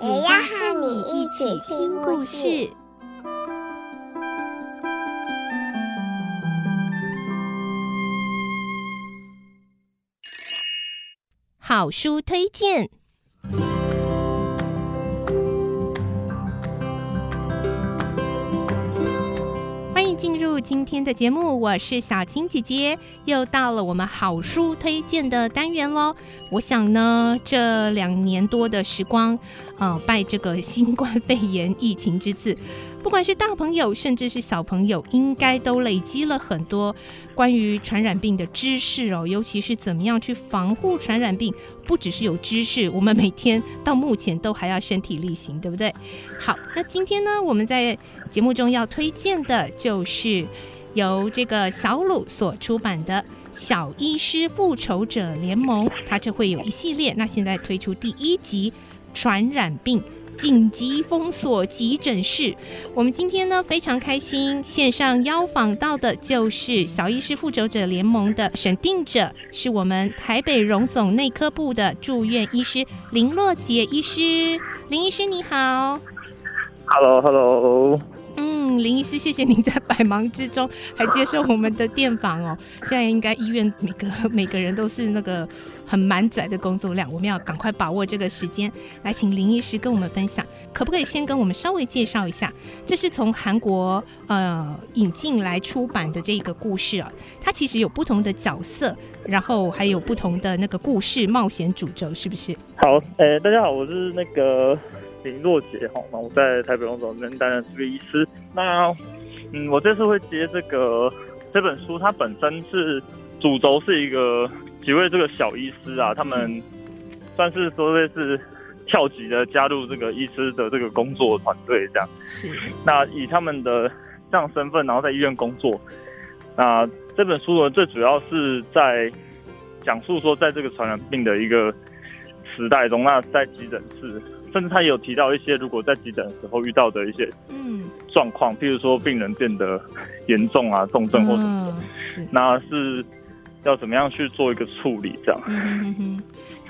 也要和你一起听故事。好书推荐。今天的节目，我是小青姐姐，又到了我们好书推荐的单元喽。我想呢，这两年多的时光，呃，拜这个新冠肺炎疫情之赐。不管是大朋友，甚至是小朋友，应该都累积了很多关于传染病的知识哦，尤其是怎么样去防护传染病。不只是有知识，我们每天到目前都还要身体力行，对不对？好，那今天呢，我们在节目中要推荐的就是由这个小鲁所出版的《小医师复仇者联盟》，它这会有一系列。那现在推出第一集《传染病》。紧急封锁急诊室。我们今天呢，非常开心，线上邀访到的就是小医师复仇者联盟的审定者，是我们台北荣总内科部的住院医师林洛杰医师。林医师你好。Hello，Hello。林医师，谢谢您在百忙之中还接受我们的电访哦。现在应该医院每个每个人都是那个。很满载的工作量，我们要赶快把握这个时间，来请林医师跟我们分享。可不可以先跟我们稍微介绍一下？这是从韩国呃引进来出版的这个故事啊，它其实有不同的角色，然后还有不同的那个故事冒险主轴，是不是？好，呃、大家好，我是那个林若杰哈，那我在台北荣总这边担任这个医师。那嗯，我这次会接这个这本书，它本身是主轴是一个。几位这个小医师啊，他们算是说类似跳级的加入这个医师的这个工作团队这样。是。那以他们的这样身份，然后在医院工作。那这本书呢，最主要是在讲述说，在这个传染病的一个时代中，那在急诊室，甚至他也有提到一些，如果在急诊的时候遇到的一些嗯状况，譬如说病人变得严重啊、重症或什么的，是那是。要怎么样去做一个处理？这样，嗯哼哼，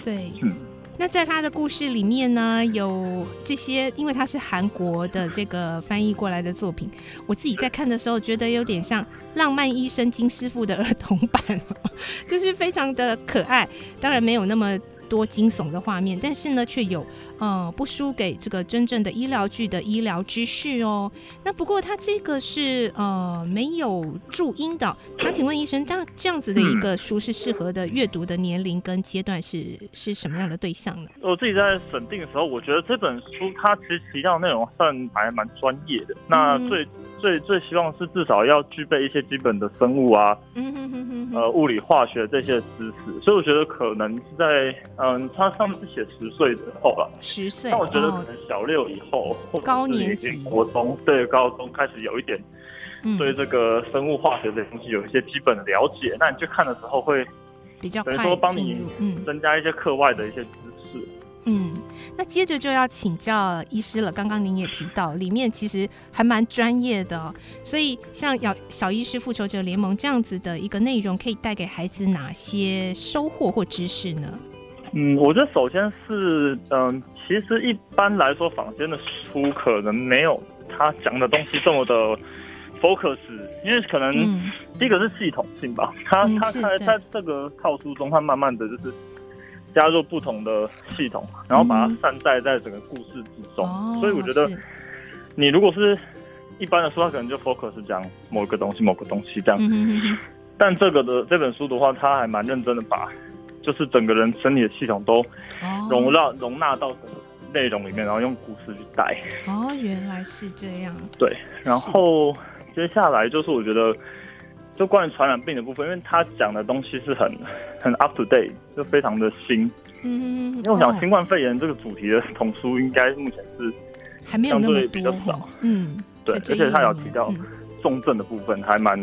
对，嗯，那在他的故事里面呢，有这些，因为他是韩国的这个翻译过来的作品，我自己在看的时候觉得有点像《浪漫医生金师傅》的儿童版，就是非常的可爱，当然没有那么。多惊悚的画面，但是呢，却有呃不输给这个真正的医疗剧的医疗知识哦。那不过它这个是呃没有注音的，想请问医生，当这样子的一个书是适合的阅读的年龄跟阶段是是什么样的对象呢？我自己在审定的时候，我觉得这本书它其实提到内容算还蛮专业的。那最、嗯、最最希望是至少要具备一些基本的生物啊，嗯哼哼哼，呃物理化学这些知识。所以我觉得可能是在。嗯，他上面是写十岁之后了，十岁。那我觉得可能小六以后，哦、高年级、国中对高中开始有一点，对这个生物化学的东西有一些基本的了解，嗯、那你去看的时候会比较等于说帮你增加一些课外的一些知识。嗯，那接着就要请教医师了。刚刚您也提到，里面其实还蛮专业的、哦，所以像《小小医师复仇者联盟》这样子的一个内容，可以带给孩子哪些收获或知识呢？嗯，我觉得首先是，嗯，其实一般来说，坊间的书可能没有他讲的东西这么的 focus，因为可能第一个是系统性吧，他他他在这个套书中，他慢慢的就是加入不同的系统，然后把它散在在整个故事之中，嗯、所以我觉得你如果是一般的书，他可能就 focus 讲某个东西，某个东西这样，嗯、但这个的这本书的话，他还蛮认真的把。就是整个人身体的系统都容纳、oh. 容纳到整个内容里面，然后用故事去带。哦，oh, 原来是这样。对，然后接下来就是我觉得，就关于传染病的部分，因为他讲的东西是很很 up to date，就非常的新。嗯，因为我想新冠肺炎这个主题的童书，应该目前是还没有那么多，比较少。嗯，对，而且他有提到重症的部分，还蛮。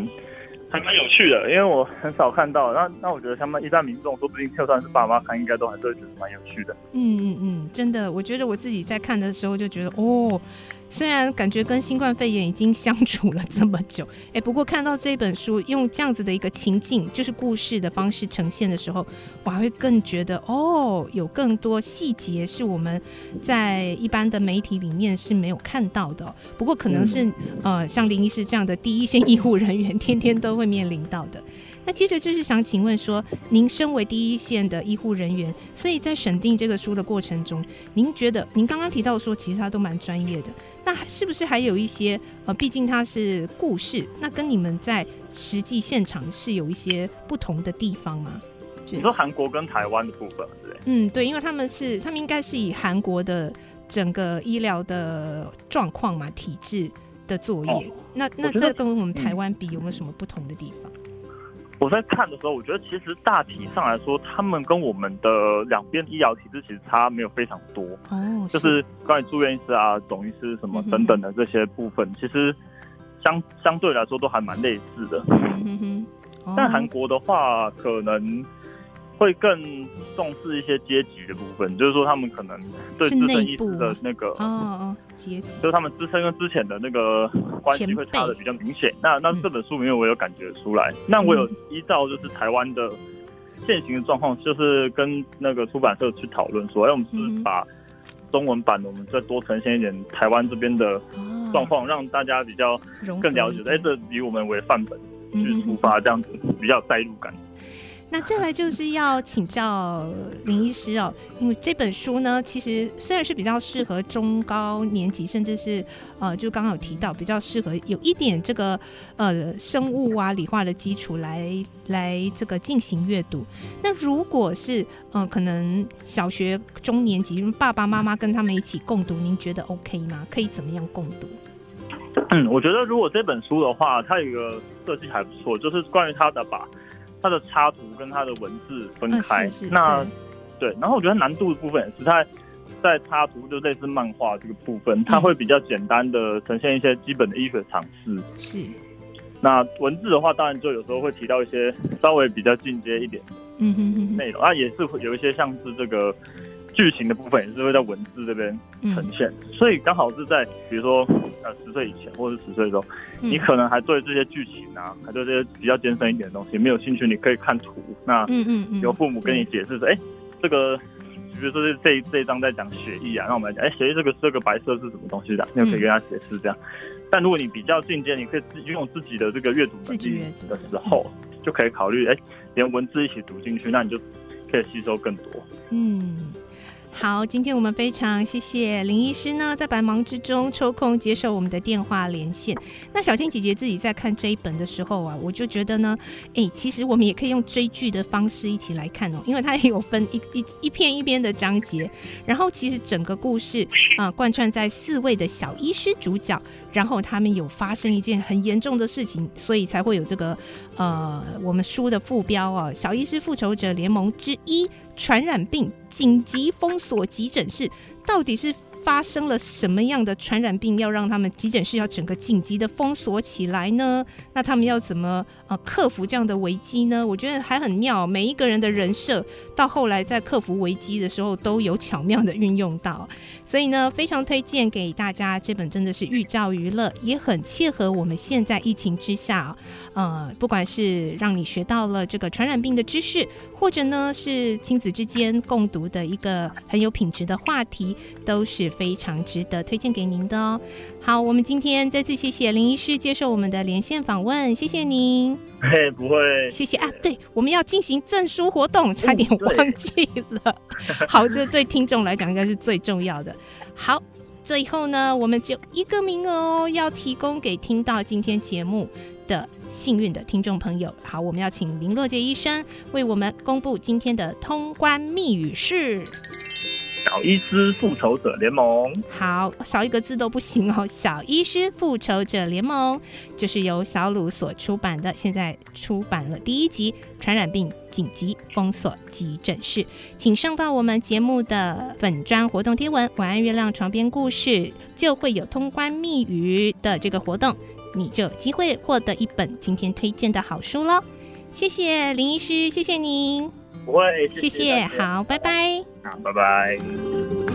还蛮有趣的，因为我很少看到。那那我觉得他们一般民众，说不定就算是爸妈看，应该都还是会觉得蛮有趣的。嗯嗯嗯，真的，我觉得我自己在看的时候就觉得，哦。虽然感觉跟新冠肺炎已经相处了这么久，哎，不过看到这本书用这样子的一个情境，就是故事的方式呈现的时候，我还会更觉得哦，有更多细节是我们在一般的媒体里面是没有看到的。不过可能是、嗯、呃，像林医师这样的第一线医护人员，天天都会面临到的。那接着就是想请问说，您身为第一线的医护人员，所以在审定这个书的过程中，您觉得您刚刚提到说，其实他都蛮专业的，那是不是还有一些呃，毕竟它是故事，那跟你们在实际现场是有一些不同的地方吗？你说韩国跟台湾的部分，对？嗯，对，因为他们是他们应该是以韩国的整个医疗的状况嘛，体制的作业，哦、那那这跟我们台湾比有没有什么不同的地方？我在看的时候，我觉得其实大体上来说，他们跟我们的两边医疗体制其实差没有非常多。哦，就是关于住院医师啊、总医师什么等等的这些部分，其实相相对来说都还蛮类似的。嗯哼，但韩国的话，可能。会更重视一些阶级的部分，就是说他们可能对自身意识的那个哦哦阶级，就是他们自身跟之前的那个关系会差的比较明显。那那这本书里面我有感觉出来。那我有依照就是台湾的现行的状况，就是跟那个出版社去讨论说，哎，我们是不是把中文版的我们再多呈现一点台湾这边的状况，让大家比较更了解。哎，这以我们为范本去出发，这样子比较有代入感。那再来就是要请教林医师哦，因为这本书呢，其实虽然是比较适合中高年级，甚至是呃，就刚刚有提到比较适合有一点这个呃生物啊、理化的基础来来这个进行阅读。那如果是呃可能小学中年级，爸爸妈妈跟他们一起共读，您觉得 OK 吗？可以怎么样共读？嗯，我觉得如果这本书的话，它有一个设计还不错，就是关于它的把。它的插图跟它的文字分开，啊、是是那对，对，然后我觉得难度的部分也是在在插图就类似漫画这个部分，它会比较简单的呈现一些基本的医学常识。是，那文字的话，当然就有时候会提到一些稍微比较进阶一点嗯哼哼内容，啊，也是会有一些像是这个。剧情的部分也是会在文字这边呈现，嗯、所以刚好是在比如说呃十岁以前或者十岁的时候，嗯、你可能还对这些剧情啊，还对这些比较艰深一点的东西没有兴趣，你可以看图。那嗯嗯嗯，由父母跟你解释说，哎、这个比如说这这这一章在讲血液啊，那我们来讲，哎、欸，血液这个这个白色是什么东西的？你就可以跟他解释这样。嗯、但如果你比较进阶，你可以自己用自己的这个阅读能力的时候，就可以考虑，哎、欸，连文字一起读进去，那你就可以吸收更多。嗯。好，今天我们非常谢谢林医师呢，在百忙之中抽空接受我们的电话连线。那小青姐姐自己在看这一本的时候啊，我就觉得呢，哎、其实我们也可以用追剧的方式一起来看哦，因为它也有分一一一篇一篇的章节，然后其实整个故事啊，贯穿在四位的小医师主角。然后他们有发生一件很严重的事情，所以才会有这个呃，我们书的副标啊，《小医师复仇者联盟之一：传染病紧急封锁急诊室》，到底是发生了什么样的传染病，要让他们急诊室要整个紧急的封锁起来呢？那他们要怎么呃克服这样的危机呢？我觉得还很妙，每一个人的人设到后来在克服危机的时候都有巧妙的运用到，所以呢，非常推荐给大家这本，真的是寓教于乐，也很切合我们现在疫情之下，呃，不管是让你学到了这个传染病的知识，或者呢是亲子之间共读的一个很有品质的话题，都是。非常值得推荐给您的哦。好，我们今天再次谢谢林医师接受我们的连线访问，谢谢您。嘿，不会，谢谢啊。对，我们要进行证书活动，差点忘记了。好，这对听众来讲应该是最重要的。好，最后呢，我们就一个名额哦，要提供给听到今天节目的幸运的听众朋友。好，我们要请林洛杰医生为我们公布今天的通关密语是。小医师复仇者联盟。好，少一个字都不行哦。小医师复仇者联盟就是由小鲁所出版的，现在出版了第一集《传染病紧急封锁急诊室》，请上到我们节目的粉砖活动贴文“晚安月亮床边故事”，就会有通关密语的这个活动，你就有机会获得一本今天推荐的好书喽。谢谢林医师，谢谢您。不会，谢谢，谢谢，好，拜拜。好，拜拜。